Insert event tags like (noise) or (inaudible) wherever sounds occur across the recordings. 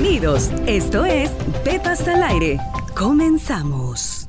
Bienvenidos. Esto es Pepas al aire. Comenzamos.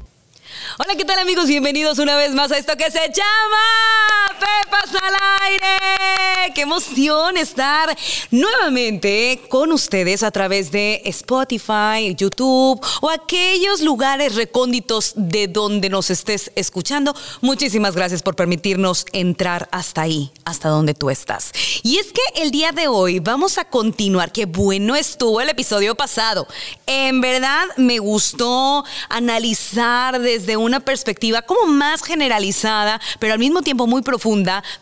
Hola, ¿qué tal amigos? Bienvenidos una vez más a esto que se llama Pepas al aire. Qué emoción estar nuevamente con ustedes a través de Spotify, YouTube o aquellos lugares recónditos de donde nos estés escuchando. Muchísimas gracias por permitirnos entrar hasta ahí, hasta donde tú estás. Y es que el día de hoy vamos a continuar. Qué bueno estuvo el episodio pasado. En verdad me gustó analizar desde una perspectiva como más generalizada, pero al mismo tiempo muy profunda,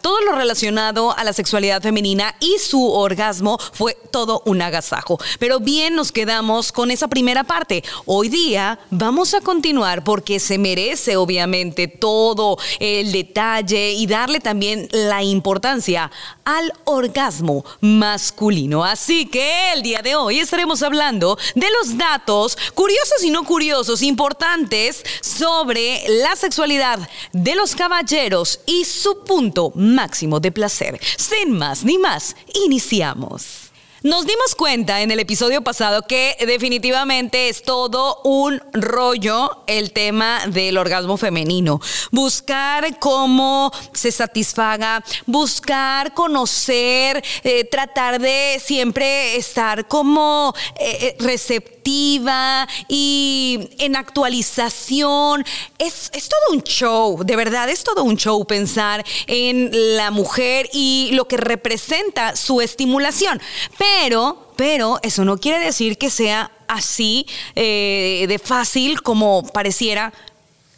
todo lo relacionado a la sexualidad femenina y su orgasmo fue todo un agasajo. Pero bien nos quedamos con esa primera parte. Hoy día vamos a continuar porque se merece obviamente todo el detalle y darle también la importancia al orgasmo masculino. Así que el día de hoy estaremos hablando de los datos curiosos y no curiosos importantes sobre la sexualidad de los caballeros y su punto máximo de placer. Sin más ni más, iniciamos. Nos dimos cuenta en el episodio pasado que definitivamente es todo un rollo el tema del orgasmo femenino. Buscar cómo se satisfaga, buscar conocer, eh, tratar de siempre estar como eh, eh, receptiva y en actualización. Es, es todo un show, de verdad, es todo un show pensar en la mujer y lo que representa su estimulación. Pero eso no quiere decir que sea así eh, de fácil como pareciera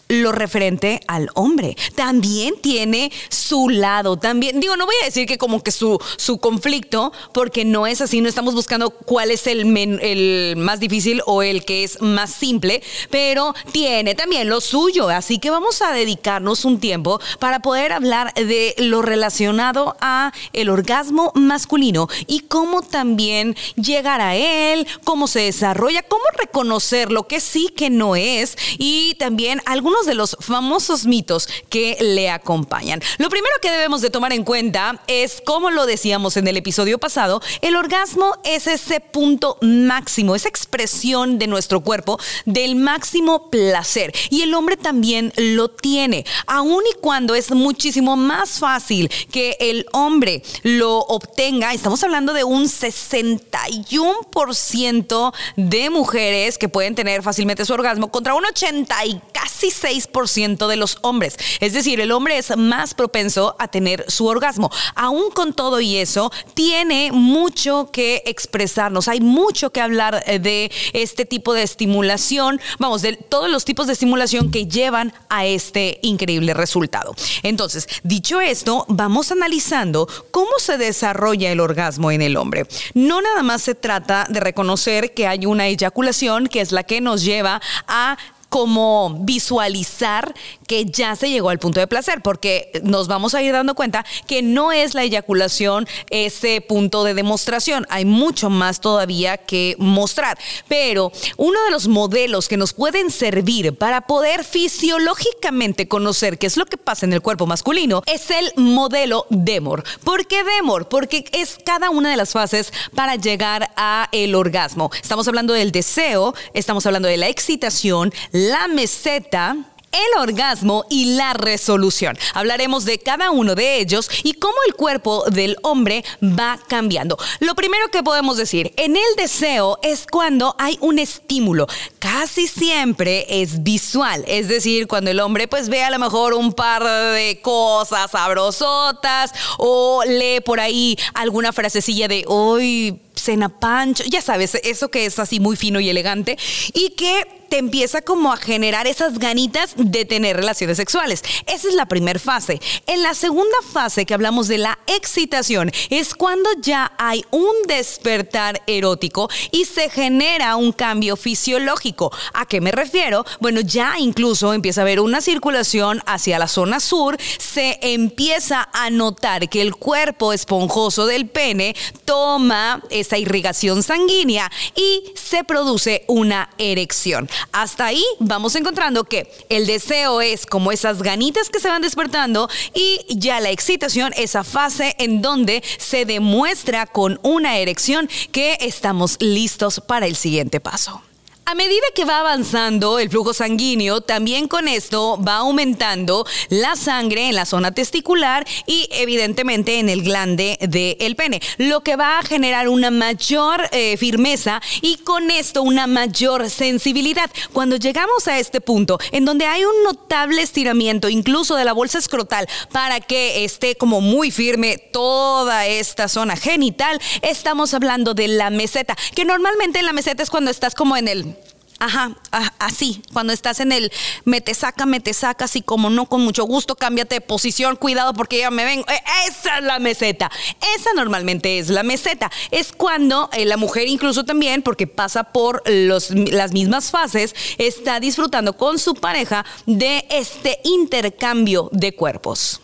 lo referente al hombre. También tiene su lado. También, digo, no voy a decir que como que su, su conflicto, porque no es así, no estamos buscando cuál es el, el más difícil o el que es más simple, pero tiene también lo suyo. Así que vamos a dedicarnos un tiempo para poder hablar de lo relacionado a el orgasmo masculino y cómo también llegar a él, cómo se desarrolla, cómo reconocer lo que sí que no es y también algunos de los famosos mitos que le acompañan. Lo primero que debemos de tomar en cuenta es, como lo decíamos en el episodio pasado, el orgasmo es ese punto máximo, esa expresión de nuestro cuerpo del máximo placer. Y el hombre también lo tiene, aun y cuando es muchísimo más fácil que el hombre lo obtenga. Estamos hablando de un 61% de mujeres que pueden tener fácilmente su orgasmo contra un 80 y casi 6% de los hombres. Es decir, el hombre es más propenso a tener su orgasmo. Aún con todo y eso, tiene mucho que expresarnos. Hay mucho que hablar eh, de este tipo de estimulación, vamos, de todos los tipos de estimulación que llevan a este increíble resultado. Entonces, dicho esto, vamos analizando cómo se desarrolla el orgasmo en el hombre. No nada más se trata de reconocer que hay una eyaculación, que es la que nos lleva a como visualizar que ya se llegó al punto de placer, porque nos vamos a ir dando cuenta que no es la eyaculación ese punto de demostración, hay mucho más todavía que mostrar, pero uno de los modelos que nos pueden servir para poder fisiológicamente conocer qué es lo que pasa en el cuerpo masculino es el modelo DEMOR. ¿Por qué DEMOR? Porque es cada una de las fases para llegar a el orgasmo. Estamos hablando del deseo, estamos hablando de la excitación, la meseta el orgasmo y la resolución. Hablaremos de cada uno de ellos y cómo el cuerpo del hombre va cambiando. Lo primero que podemos decir, en el deseo es cuando hay un estímulo. Casi siempre es visual, es decir, cuando el hombre pues ve a lo mejor un par de cosas sabrosotas o lee por ahí alguna frasecilla de hoy cena pancho, ya sabes, eso que es así muy fino y elegante y que te empieza como a generar esas ganitas de tener relaciones sexuales. Esa es la primera fase. En la segunda fase que hablamos de la excitación es cuando ya hay un despertar erótico y se genera un cambio fisiológico. ¿A qué me refiero? Bueno, ya incluso empieza a haber una circulación hacia la zona sur, se empieza a notar que el cuerpo esponjoso del pene toma esa irrigación sanguínea y se produce una erección. Hasta ahí vamos encontrando que el deseo es como esas ganitas que se van despertando y ya la excitación, esa fase en donde se demuestra con una erección que estamos listos para el siguiente paso. A medida que va avanzando el flujo sanguíneo, también con esto va aumentando la sangre en la zona testicular y evidentemente en el glande del pene, lo que va a generar una mayor eh, firmeza y con esto una mayor sensibilidad. Cuando llegamos a este punto en donde hay un notable estiramiento incluso de la bolsa escrotal para que esté como muy firme toda esta zona genital, estamos hablando de la meseta, que normalmente en la meseta es cuando estás como en el Ajá, así, cuando estás en el me te saca, me te saca, así como no, con mucho gusto, cámbiate de posición, cuidado porque ya me ven. Eh, esa es la meseta. Esa normalmente es la meseta. Es cuando eh, la mujer incluso también, porque pasa por los, las mismas fases, está disfrutando con su pareja de este intercambio de cuerpos.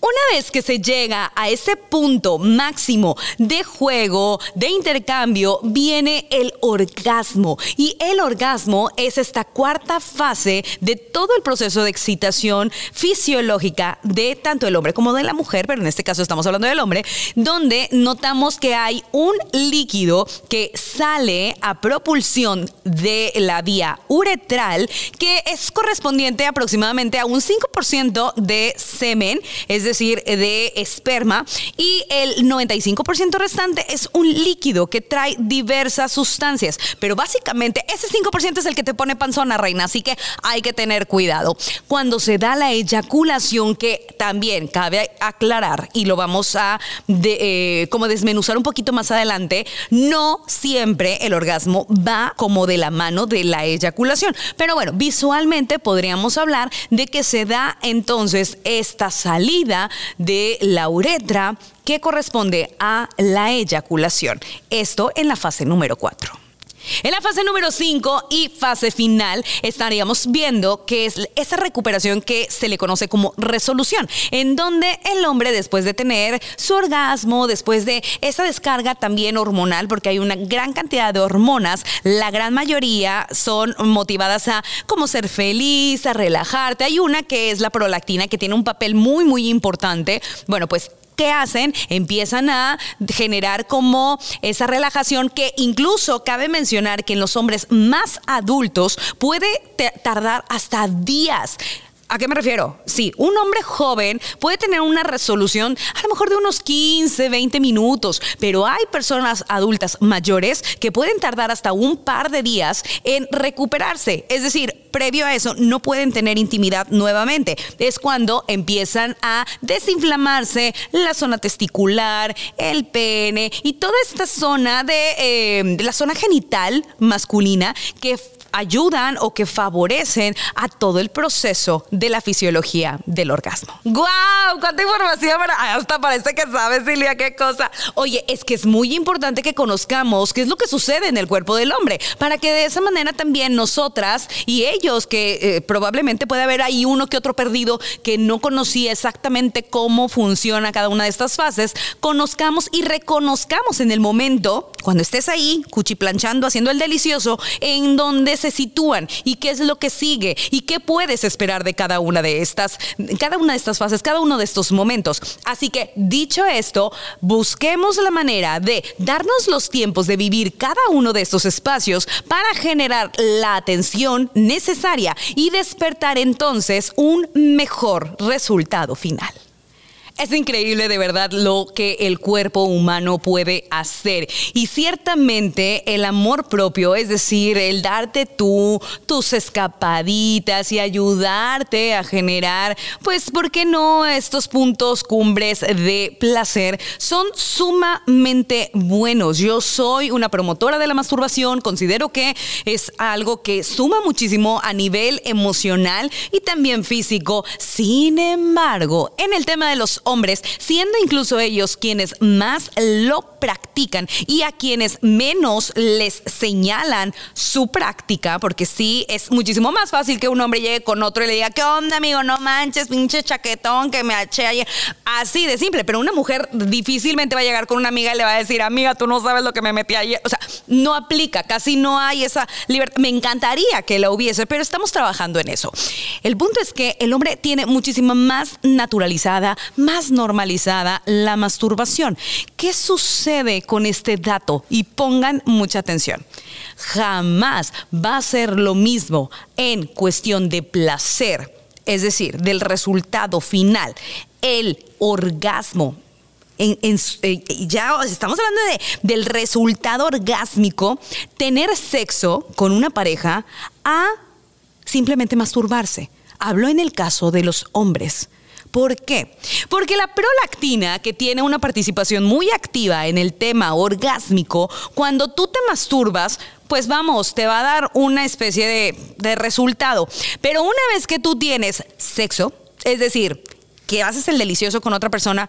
Una vez que se llega a ese punto máximo de juego, de intercambio, viene el orgasmo. Y el orgasmo es esta cuarta fase de todo el proceso de excitación fisiológica de tanto el hombre como de la mujer, pero en este caso estamos hablando del hombre, donde notamos que hay un líquido que sale a propulsión de la vía uretral, que es correspondiente aproximadamente a un 5% de semen, es decir, de esperma, y el 95% restante es un líquido que trae diversas sustancias. Pero básicamente ese 5% es el que te pone panzona, reina, así que hay que tener cuidado. Cuando se da la eyaculación, que también cabe aclarar, y lo vamos a eh, como desmenuzar un poquito más adelante, no siempre el orgasmo va como de la mano de la eyaculación. Pero bueno, visualmente podríamos hablar de que se da entonces esta salida de la uretra que corresponde a la eyaculación. Esto en la fase número 4. En la fase número 5 y fase final estaríamos viendo que es esa recuperación que se le conoce como resolución, en donde el hombre después de tener su orgasmo, después de esa descarga también hormonal, porque hay una gran cantidad de hormonas, la gran mayoría son motivadas a como ser feliz, a relajarte. Hay una que es la prolactina que tiene un papel muy muy importante. Bueno, pues ¿qué hacen? Empiezan a generar como esa relajación que incluso cabe mencionar que en los hombres más adultos puede tardar hasta días. ¿A qué me refiero? Sí, un hombre joven puede tener una resolución a lo mejor de unos 15, 20 minutos, pero hay personas adultas mayores que pueden tardar hasta un par de días en recuperarse. Es decir, previo a eso no pueden tener intimidad nuevamente. Es cuando empiezan a desinflamarse la zona testicular, el pene y toda esta zona de, eh, la zona genital masculina que ayudan o que favorecen a todo el proceso de la fisiología del orgasmo. ¡Guau! ¡Cuánta información! Hasta parece que sabes, Silvia, qué cosa. Oye, es que es muy importante que conozcamos qué es lo que sucede en el cuerpo del hombre, para que de esa manera también nosotras y ellos, que eh, probablemente puede haber ahí uno que otro perdido que no conocía exactamente cómo funciona cada una de estas fases, conozcamos y reconozcamos en el momento, cuando estés ahí, cuchiplanchando, haciendo el delicioso, en donde se sitúan y qué es lo que sigue y qué puedes esperar de cada una de estas, cada una de estas fases, cada uno de estos momentos. Así que dicho esto, busquemos la manera de darnos los tiempos de vivir cada uno de estos espacios para generar la atención necesaria y despertar entonces un mejor resultado final. Es increíble de verdad lo que el cuerpo humano puede hacer. Y ciertamente el amor propio, es decir, el darte tú tus escapaditas y ayudarte a generar, pues, ¿por qué no estos puntos cumbres de placer? Son sumamente buenos. Yo soy una promotora de la masturbación, considero que es algo que suma muchísimo a nivel emocional y también físico. Sin embargo, en el tema de los hombres, siendo incluso ellos quienes más lo practican y a quienes menos les señalan su práctica, porque sí es muchísimo más fácil que un hombre llegue con otro y le diga, ¿qué onda, amigo? No manches, pinche chaquetón que me eché ayer. Así de simple, pero una mujer difícilmente va a llegar con una amiga y le va a decir, amiga, tú no sabes lo que me metí ayer. O sea, no aplica, casi no hay esa libertad. Me encantaría que la hubiese, pero estamos trabajando en eso. El punto es que el hombre tiene muchísima más naturalizada, más normalizada la masturbación. ¿Qué sucede con este dato? Y pongan mucha atención. Jamás va a ser lo mismo en cuestión de placer, es decir, del resultado final, el orgasmo eh, ya estamos hablando de, del resultado orgásmico, tener sexo con una pareja a simplemente masturbarse. Hablo en el caso de los hombres. ¿Por qué? Porque la prolactina, que tiene una participación muy activa en el tema orgásmico, cuando tú te masturbas, pues vamos, te va a dar una especie de, de resultado. Pero una vez que tú tienes sexo, es decir, que haces el delicioso con otra persona,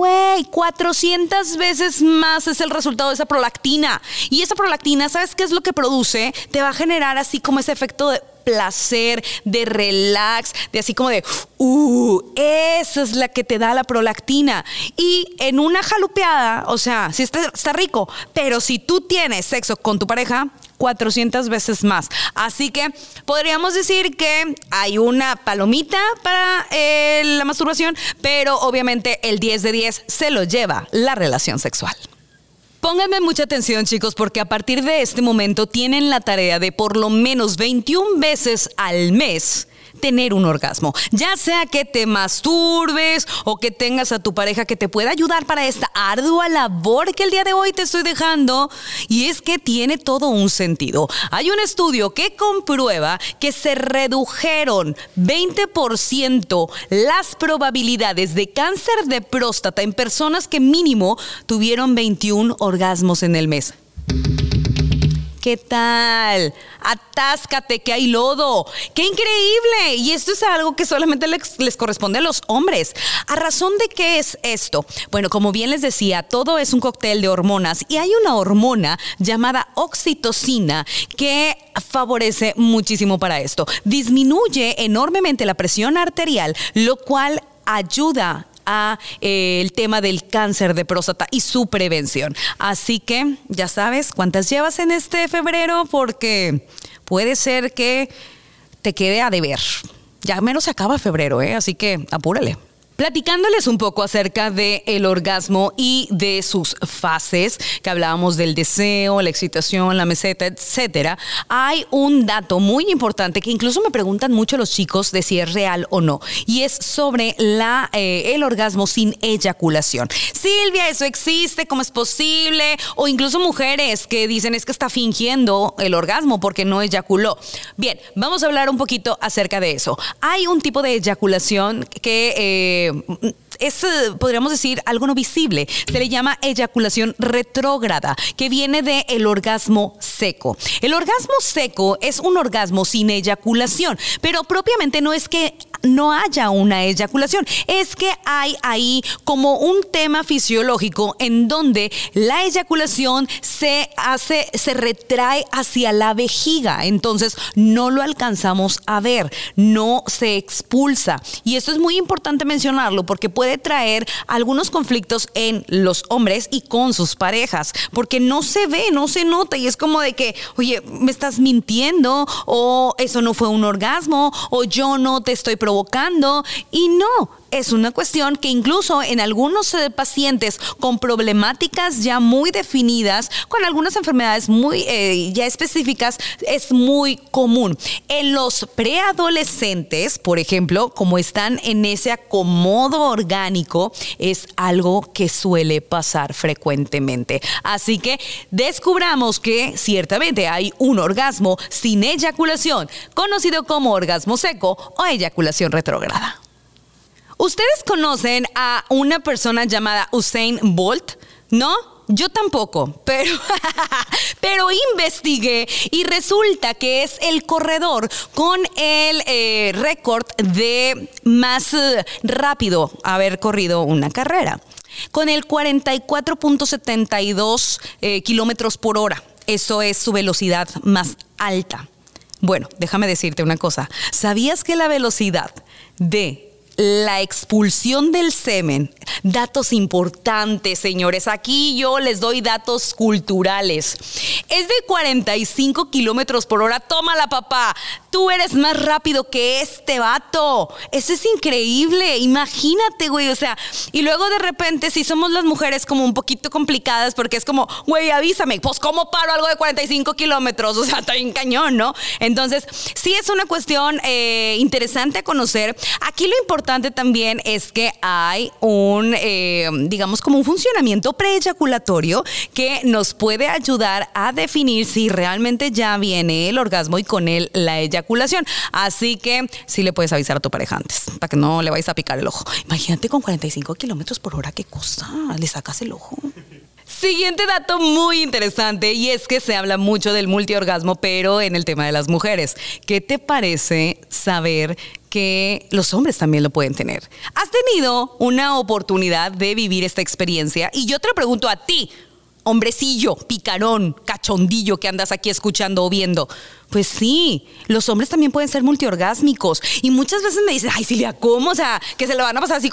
Güey, 400 veces más es el resultado de esa prolactina. Y esa prolactina, ¿sabes qué es lo que produce? Te va a generar así como ese efecto de placer, de relax, de así como de, uh, esa es la que te da la prolactina. Y en una jalupeada, o sea, sí está, está rico, pero si tú tienes sexo con tu pareja, 400 veces más. Así que podríamos decir que hay una palomita para eh, la masturbación, pero obviamente el 10 de 10 se lo lleva la relación sexual. Pónganme mucha atención chicos porque a partir de este momento tienen la tarea de por lo menos 21 veces al mes tener un orgasmo. Ya sea que te masturbes o que tengas a tu pareja que te pueda ayudar para esta ardua labor que el día de hoy te estoy dejando. Y es que tiene todo un sentido. Hay un estudio que comprueba que se redujeron 20% las probabilidades de cáncer de próstata en personas que mínimo tuvieron 21 orgasmos en el mes. ¿Qué tal? Atáscate, que hay lodo. ¡Qué increíble! Y esto es algo que solamente les, corresponde a los hombres. ¿A razón de qué es esto? Bueno, como bien les decía, todo es un cóctel de hormonas y hay una hormona llamada oxitocina que favorece muchísimo para esto. Disminuye enormemente la presión arterial, lo cual ayuda eh, el tema del cáncer de próstata y su prevención. Así que ya sabes cuántas llevas en este febrero porque puede ser que te quede a deber. Ya menos se acaba febrero, ¿eh? así que apúrale platicándoles un poco acerca del el orgasmo y de sus fases, que hablábamos del deseo, la excitación, la meseta, etcétera. Hay un dato muy importante que incluso me preguntan mucho los chicos de si es real o no, y es sobre eh, el orgasmo sin eyaculación. Silvia, ¿eso existe? ¿Cómo es posible? O incluso mujeres que dicen es que está fingiendo el orgasmo porque no eyaculó. Bien, vamos a hablar un poquito acerca de eso. Hay un tipo de eyaculación que... Eh, es, podríamos decir, algo no visible. Se le llama eyaculación retrógrada, que viene del el orgasmo seco. El orgasmo seco es un orgasmo sin eyaculación, pero propiamente no es que no haya una eyaculación. Es que hay ahí como un tema fisiológico en donde la eyaculación se hace, se retrae hacia la vejiga. Entonces no lo alcanzamos a ver, no se expulsa. Y esto es muy importante mencionarlo porque puede traer algunos conflictos en los hombres y con sus parejas, porque no se ve, no se nota y es como de que, oye, me estás mintiendo o eso no fue un orgasmo o yo no te estoy provocando y no, es una cuestión que incluso en algunos eh, pacientes con problemáticas ya muy definidas, con algunas enfermedades muy eh, ya específicas, es muy común. En los preadolescentes, por ejemplo, como están en ese acomodo orgánico, es algo que suele pasar frecuentemente. Así que descubramos que ciertamente hay un orgasmo sin eyaculación, conocido como orgasmo seco o eyaculación retrógrada. ¿Ustedes conocen a una persona llamada Usain Bolt? ¿No? yo tampoco, pero, (laughs) pero investigué y resulta que es el corredor con el eh, récord de más eh, rápido haber corrido una carrera, con el 44.72 eh, kilómetros por hora. Eso es su velocidad más alta. Bueno, déjame decirte una cosa. ¿Sabías que la velocidad de la expulsión del semen. Datos importantes, señores. Aquí yo les doy datos culturales. Es de 45 kilómetros por hora. Tómala, papá. Tú eres más rápido que este vato. Eso es increíble. Imagínate, güey. O sea, y luego de repente, si somos las mujeres como un poquito complicadas, porque es como, güey, avísame. Pues, ¿cómo paro algo de 45 kilómetros? (laughs) O sea, está bien cañón, ¿no? Entonces, sí es una cuestión eh, interesante a conocer. Aquí lo importante también es que hay un, eh, digamos, como un funcionamiento preeyaculatorio que nos puede ayudar a definir si realmente ya viene el orgasmo y con él la eyaculación. Así que sí le puedes avisar a tu pareja antes para que no le vayas a picar el ojo. Imagínate con 45 kilómetros por hora, qué cosa, le sacas el ojo. Siguiente dato muy interesante y es que se habla mucho del multiorgasmo, pero en el tema de las mujeres. ¿Qué te parece saber que los hombres también lo pueden tener? ¿Has tenido una oportunidad de vivir esta experiencia? Y yo te pregunto a ti, hombrecillo, picarón, cachondillo que andas aquí escuchando o viendo. Pues sí, los hombres también pueden ser multiorgásmicos. Y muchas veces me dicen, ay Silvia, ¿cómo? O sea, que se lo van a pasar así.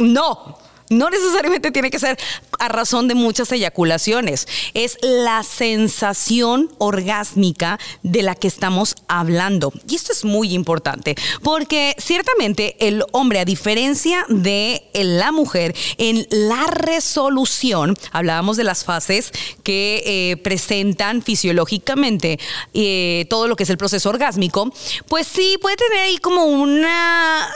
No, no necesariamente tiene que ser a razón de muchas eyaculaciones. Es la sensación orgásmica de la que estamos hablando. Y esto es muy importante porque ciertamente el hombre, a diferencia de la mujer, en la resolución, hablábamos de las fases que eh, presentan fisiológicamente eh, todo lo que es el proceso orgásmico, pues sí puede tener ahí como una,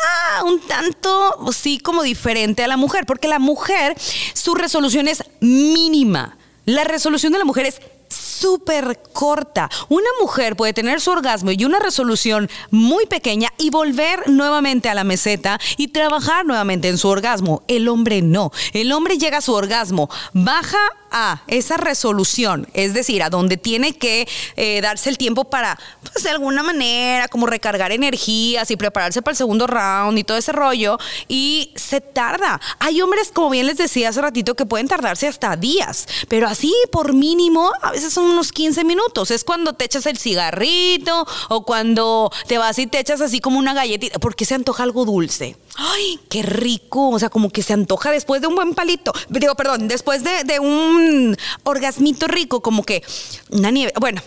tanto, sí, como diferente a la mujer porque la mujer, su resolución es mínima. La resolución de la mujer es súper corta. Una mujer puede tener su orgasmo y una resolución muy pequeña y volver nuevamente a la meseta y trabajar nuevamente en su orgasmo. El hombre no. El hombre llega a su orgasmo, baja a esa resolución, es decir, a donde tiene que eh, darse el tiempo para, pues de alguna manera, como recargar energías y prepararse para el segundo round y todo ese rollo, y se tarda. Hay hombres, como bien les decía hace ratito, que pueden tardarse hasta días, pero así por mínimo, veces son unos 15 minutos. Es cuando te echas el cigarrito o cuando te vas y te echas así como una galletita, porque se antoja algo dulce. ¡Ay, qué rico! O sea, como que se antoja después de un buen palito. Digo, perdón, después de, de un orgasmito rico, como que una nieve. Bueno,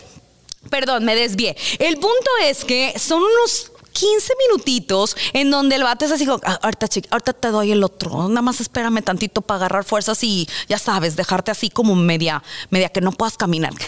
perdón, me desvié. El punto es que son unos 15 minutitos en donde el vato es así, ah, ahorita, ahorita te doy el otro, nada más espérame tantito para agarrar fuerzas y ya sabes, dejarte así como media, media que no puedas caminar. (laughs)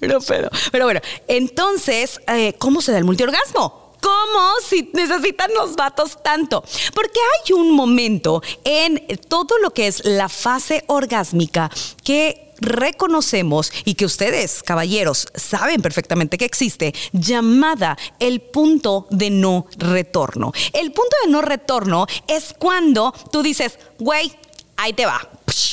Pero, pero, pero bueno, entonces, eh, ¿cómo se da el multiorgasmo? ¿Cómo si necesitan los vatos tanto? Porque hay un momento en todo lo que es la fase orgásmica que reconocemos y que ustedes, caballeros, saben perfectamente que existe, llamada el punto de no retorno. El punto de no retorno es cuando tú dices, güey, ahí te va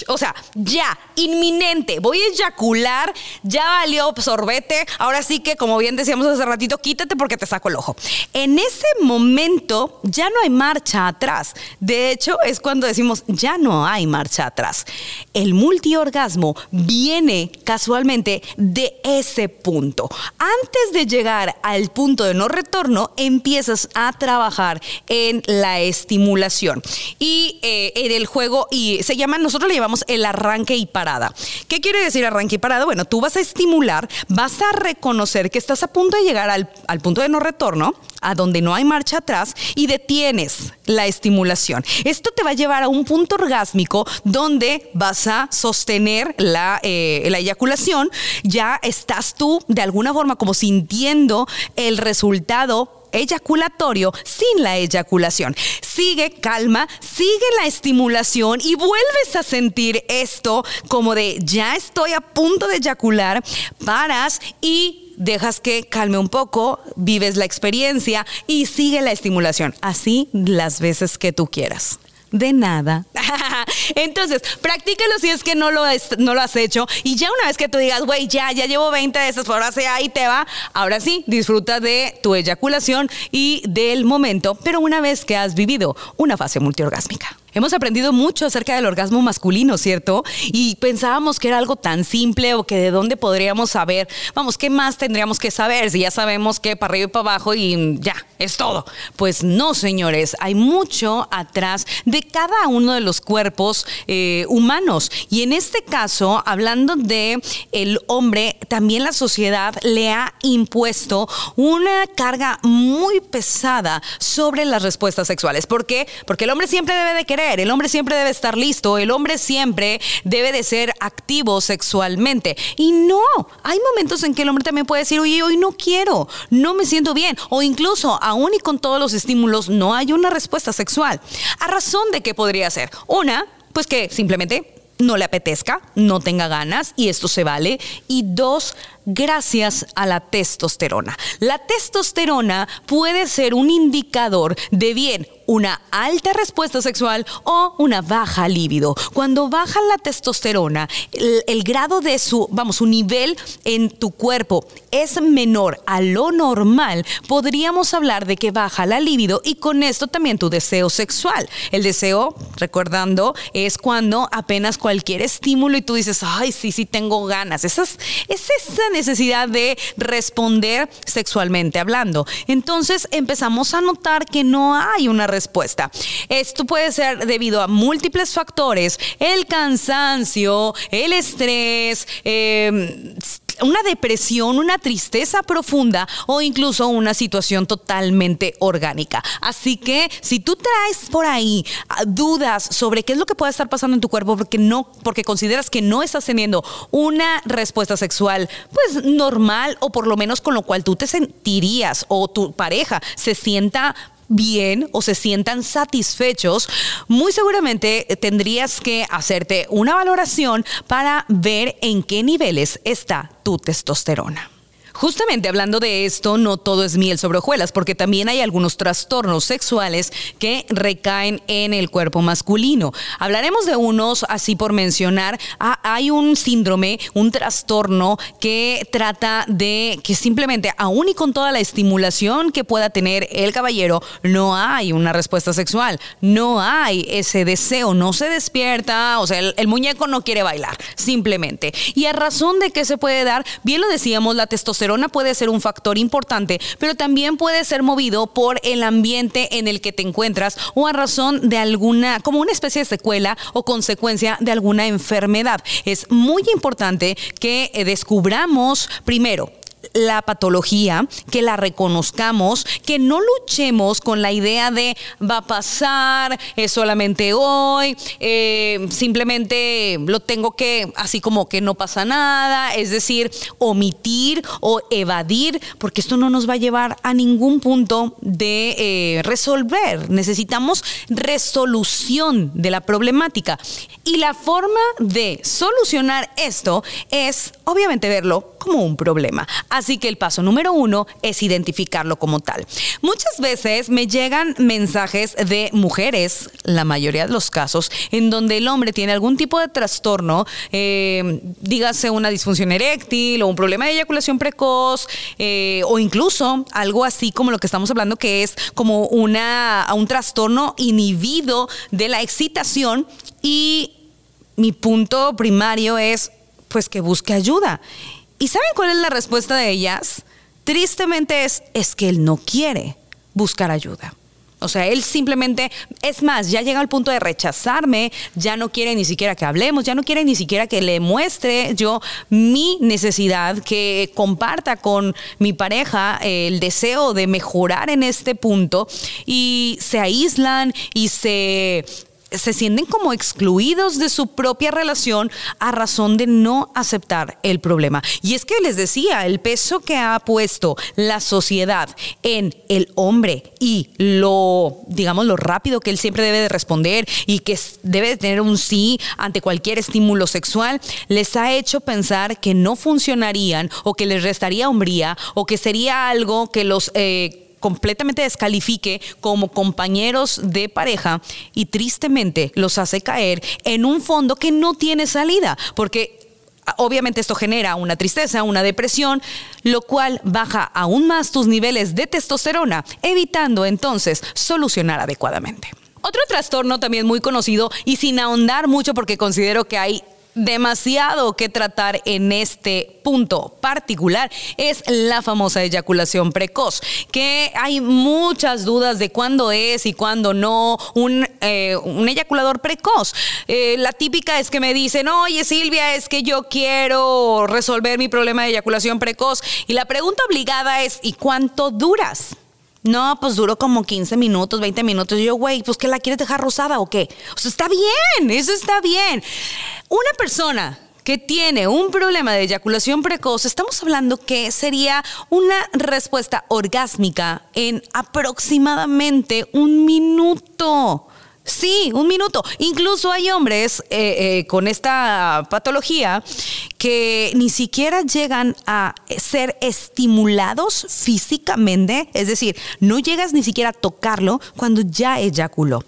o sea, ya, inminente, voy a eyacular, ya valió sorbete, ahora sí que, como bien decíamos hace ratito, quítate porque te saco el ojo. En ese momento ya no hay marcha atrás. De hecho, es cuando decimos, ya no hay marcha atrás. El multiorgasmo viene casualmente de ese punto. Antes de llegar al punto de no retorno, empiezas a trabajar en la estimulación y eh, en el juego, y se llama, nosotros le llevamos el arranque y parada. ¿Qué quiere decir arranque y parada? Bueno, tú vas a estimular, vas a reconocer que estás a punto de llegar al, al punto de no retorno, a donde no hay marcha atrás y detienes la estimulación. Esto te va a llevar a un punto orgásmico donde vas a sostener la, eh, la eyaculación. Ya estás tú de alguna forma como sintiendo el resultado eyaculatorio sin la eyaculación. Sigue calma, sigue la estimulación y vuelves a sentir esto como de ya estoy a punto de eyacular, paras y dejas que calme un poco, vives la experiencia y sigue la estimulación. Así las veces que tú quieras. De nada. (laughs) Entonces, practícalo si es que no lo, no lo has hecho. Y ya una vez que tú digas, güey, ya, ya llevo 20 de esas, ahora sea ahí te va. Ahora sí, disfruta de tu eyaculación y del momento, pero una vez que has vivido una fase multiorgásmica. Hemos aprendido mucho acerca del orgasmo masculino, ¿cierto? Y pensábamos que era algo tan simple o que de dónde podríamos saber. Vamos, ¿qué más tendríamos que saber si ya sabemos que para arriba y para abajo y ya, es todo? Pues no, señores, hay mucho atrás de cada uno de los cuerpos eh, humanos. Y en este caso, hablando de el hombre, también la sociedad le ha impuesto una carga muy pesada sobre las respuestas sexuales. ¿Por qué? Porque el hombre siempre debe de querer el hombre siempre debe estar listo, el hombre siempre debe de ser activo sexualmente. Y no, hay momentos en que el hombre también puede decir, oye, hoy no quiero, no me siento bien. O incluso, aún y con todos los estímulos, no hay una respuesta sexual. ¿A razón de qué podría ser? Una, pues que simplemente no le apetezca, no tenga ganas y esto se vale. Y dos, gracias a la testosterona. La testosterona puede ser un indicador de bien una alta respuesta sexual o una baja libido. Cuando baja la testosterona, el, grado de su, vamos, su nivel en tu cuerpo es menor a lo normal, podríamos hablar de que baja la libido y con esto también tu deseo sexual. El deseo, recordando, es cuando apenas cualquier estímulo y tú dices, ay, sí, sí, tengo ganas. es esa necesidad de responder sexualmente hablando. Entonces empezamos a notar que no hay una respuesta. Esto puede ser debido a múltiples factores, el cansancio, el estrés, eh, una depresión, una tristeza profunda o incluso una situación totalmente orgánica. Así que si tú traes por ahí ah, dudas sobre qué es lo que puede estar pasando en tu cuerpo porque no porque consideras que no estás teniendo una respuesta sexual pues normal o por lo menos con lo cual tú te sentirías o tu pareja se sienta bien o se sientan satisfechos, muy seguramente tendrías que hacerte una valoración para ver en qué niveles está tu testosterona. Justamente hablando de esto, no todo es miel sobre hojuelas, porque también hay algunos trastornos sexuales que recaen en el cuerpo masculino. Hablaremos de unos, así por mencionar. Ah, hay un síndrome, un trastorno que trata de que simplemente, aún y con toda la estimulación que pueda tener el caballero, no hay una respuesta sexual, no hay ese deseo, no se despierta, o sea, el, el muñeco no quiere bailar, simplemente. Y a razón de que se puede dar, bien lo decíamos, la testosterona puede ser un factor importante, pero también puede ser movido por el ambiente en el que te encuentras o a razón de alguna, como una especie de secuela o consecuencia de alguna enfermedad. Es muy importante que eh, descubramos primero la patología, que la reconozcamos, que no luchemos con la idea de va a pasar, es solamente hoy, eh, simplemente lo tengo que, así como que no pasa nada, es decir, omitir o evadir, porque esto no nos va a llevar a ningún punto de eh, resolver. Necesitamos resolución de la problemática. Y la forma de solucionar esto es, obviamente, verlo como un problema. Así que el paso número uno es identificarlo como tal. Muchas veces me llegan mensajes de mujeres, la mayoría de los casos, en donde el hombre tiene algún tipo de trastorno, eh, dígase una disfunción eréctil o un problema de eyaculación precoz, eh, o incluso algo así como lo que estamos hablando, que es como una, un trastorno inhibido de la excitación y mi punto primario es pues que busque ayuda. ¿Y saben cuál es la respuesta de ellas? Tristemente es, es que él no quiere buscar ayuda. O sea, él simplemente, es más, ya llega al punto de rechazarme, ya no quiere ni siquiera que hablemos, ya no quiere ni siquiera que le muestre yo mi necesidad, que comparta con mi pareja el deseo de mejorar en este punto y se aíslan y se se sienten como excluidos de su propia relación a razón de no aceptar el problema. Y es que les decía, el peso que ha puesto la sociedad en el hombre y lo, digamos, lo rápido que él siempre debe de responder y que debe de tener un sí ante cualquier estímulo sexual, les ha hecho pensar que no funcionarían o que les restaría hombría o que sería algo que los... Eh, completamente descalifique como compañeros de pareja y tristemente los hace caer en un fondo que no tiene salida, porque obviamente esto genera una tristeza, una depresión, lo cual baja aún más tus niveles de testosterona, evitando entonces solucionar adecuadamente. Otro trastorno también muy conocido y sin ahondar mucho porque considero que hay demasiado que tratar en este punto particular es la famosa eyaculación precoz, que hay muchas dudas de cuándo es y cuándo no un, eh, eyaculador precoz. Eh, la típica es que me dicen, oye Silvia, es que yo quiero resolver mi problema de eyaculación precoz. Y la pregunta obligada es, ¿y cuánto duras? No, pues duró como 15 minutos, 20 minutos. Y yo, güey, pues que la quieres dejar rosada o qué? O sea, está bien, eso está bien. Una persona que tiene un problema de eyaculación precoz, estamos hablando que sería una respuesta orgásmica en aproximadamente un minuto. Sí, un minuto. Incluso hay hombres eh, eh, con esta patología que ni siquiera llegan a ser estimulados físicamente, es decir, no llegas ni siquiera a tocarlo cuando ya eyaculó.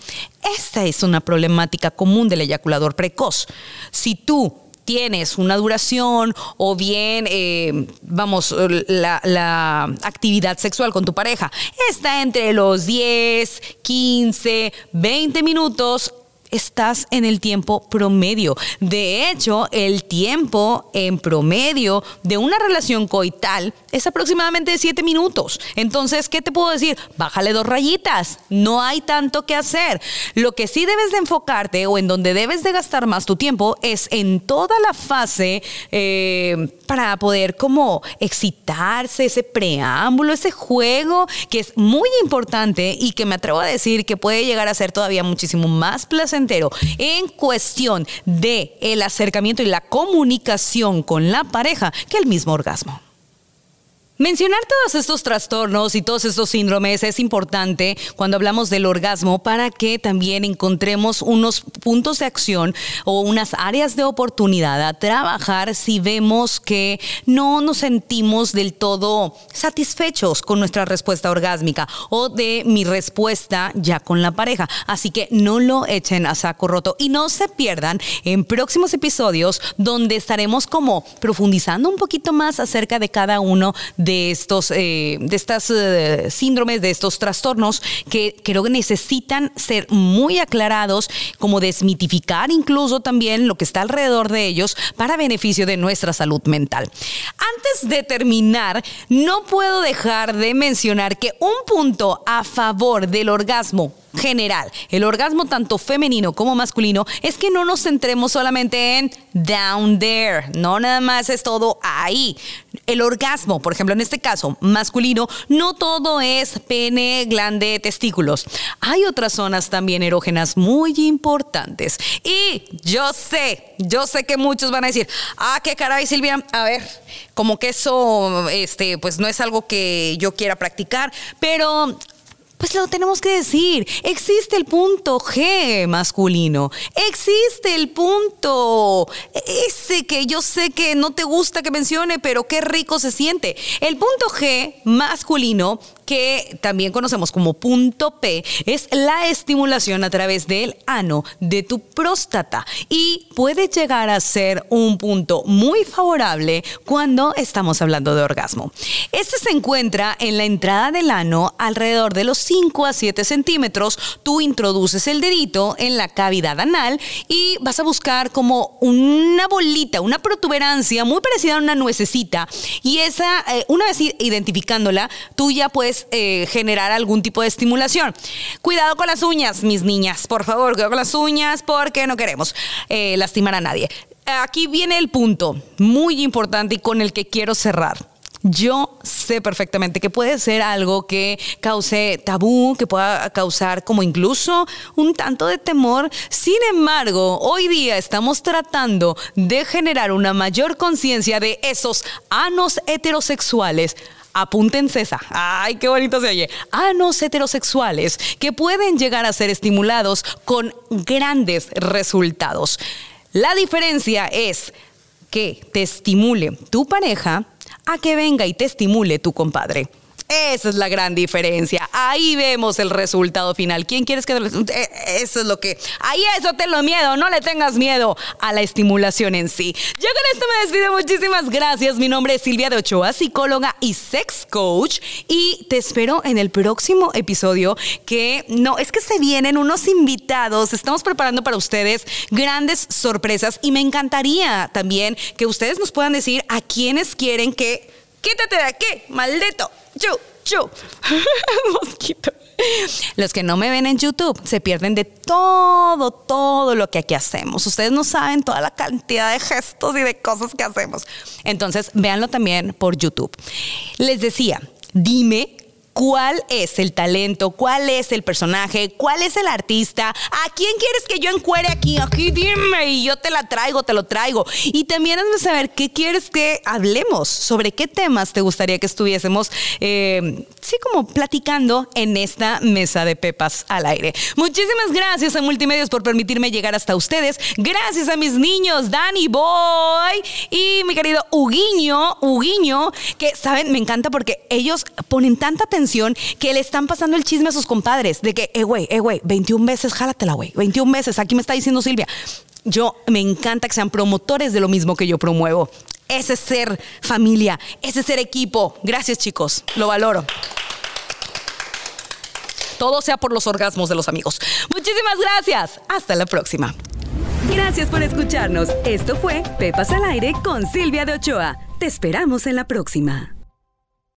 Esta es una problemática común del eyaculador precoz. Si tú tienes una duración o bien, eh, vamos, la, la, actividad sexual con tu pareja está entre los 10, 15, 20 minutos estás en el tiempo promedio. De hecho, el tiempo en promedio de una relación coital es aproximadamente de 7 minutos. Entonces, ¿qué te puedo decir? Bájale dos rayitas. No hay tanto que hacer. Lo que sí debes de enfocarte o en donde debes de gastar más tu tiempo es en toda la fase eh, para poder como excitarse, ese preámbulo, ese juego que es muy importante y que me atrevo a decir que puede llegar a ser todavía muchísimo más placentero entero en cuestión de el acercamiento y la comunicación con la pareja que el mismo orgasmo. Mencionar todos estos trastornos y todos estos síndromes es importante cuando hablamos del orgasmo para que también encontremos unos puntos de acción o unas áreas de oportunidad a trabajar si vemos que no nos sentimos del todo satisfechos con nuestra respuesta orgásmica o de mi respuesta ya con la pareja. Así que no lo echen a saco roto y no se pierdan en próximos episodios donde estaremos como profundizando un poquito más acerca de cada uno de de estos, eh, de estas eh, síndromes, de estos trastornos que creo que necesitan ser muy aclarados, como desmitificar incluso también lo que está alrededor de ellos para beneficio de nuestra salud mental. Antes de terminar, no puedo dejar de mencionar que un punto a favor del orgasmo general, el orgasmo tanto femenino como masculino, es que no nos centremos solamente en down there, no nada más es todo ahí. El orgasmo, por ejemplo, en este caso masculino, no todo es pene, glande, testículos. Hay otras zonas también erógenas muy importantes. Y yo sé, yo sé que muchos van a decir, ah, qué caray, Silvia, a ver, como que eso, este, pues no es algo que yo quiera practicar, pero pues lo tenemos que decir. Existe el punto G masculino. Existe el punto ese que yo sé que no te gusta que mencione, pero qué rico se siente. El punto G masculino que también conocemos como punto P, es la estimulación a través del ano de tu próstata y puede llegar a ser un punto muy favorable cuando estamos hablando de orgasmo. Este se encuentra en la entrada del ano alrededor de los 5 a 7 centímetros. Tú introduces el dedito en la cavidad anal y vas a buscar como una bolita, una protuberancia muy parecida a una nuececita y esa, eh, una vez identificándola, tú ya puedes eh, generar algún tipo de estimulación. Cuidado con las uñas, mis niñas, por favor, cuidado con las uñas porque no queremos eh, lastimar a nadie. Aquí viene el punto muy importante y con el que quiero cerrar. Yo sé perfectamente que puede ser algo que cause tabú, que pueda causar como incluso un tanto de temor. Sin embargo, hoy día estamos tratando de generar una mayor conciencia de esos anos heterosexuales apúntense esa. Ay, qué bonito se oye. Anos heterosexuales que pueden llegar a ser estimulados con grandes resultados. La diferencia es que te estimule tu pareja a que venga y te estimule tu compadre. Esa es la gran diferencia. Ahí vemos el resultado final. ¿Quién quieres que... Eh, eso es lo que... Ahí eso te lo miedo. No le tengas miedo a la estimulación en sí. Yo con esto me despido. Muchísimas gracias. Mi nombre es Silvia de Ochoa, psicóloga y sex coach. Y te espero en el próximo episodio que... No, es que se vienen unos invitados. Estamos preparando para ustedes grandes sorpresas. Y me encantaría también que ustedes nos puedan decir a quiénes quieren que... Quítate de aquí, maldito chu, chu. (laughs) Mosquito. Los que no me ven en YouTube se pierden de todo, todo lo que aquí hacemos. Ustedes no saben toda la cantidad de gestos y de cosas que hacemos. Entonces, véanlo también por YouTube. Les decía, dime cuál es el talento, cuál es el personaje, cuál es el artista, a quién quieres que yo encuere aquí, aquí dime y yo te la traigo, te lo traigo. Y también hazme saber qué quieres que hablemos, sobre qué temas te gustaría que estuviésemos, eh, sí, como platicando en esta mesa de pepas al aire. Muchísimas gracias a Multimedios por permitirme llegar hasta ustedes. Gracias a mis niños, Danny Boy y mi querido Huguiño, Huguiño, que saben, me encanta porque ellos ponen tanta que le están pasando el chisme a sus compadres de que, eh, güey, eh, güey, 21 veces, jálatela, güey, 21 veces, aquí me está diciendo Silvia. Yo me encanta que sean promotores de lo mismo que yo promuevo. Ese ser familia, ese ser equipo. Gracias, chicos, lo valoro. Todo sea por los orgasmos de los amigos. Muchísimas gracias. Hasta la próxima. Gracias por escucharnos. Esto fue Pepas al aire con Silvia de Ochoa. Te esperamos en la próxima.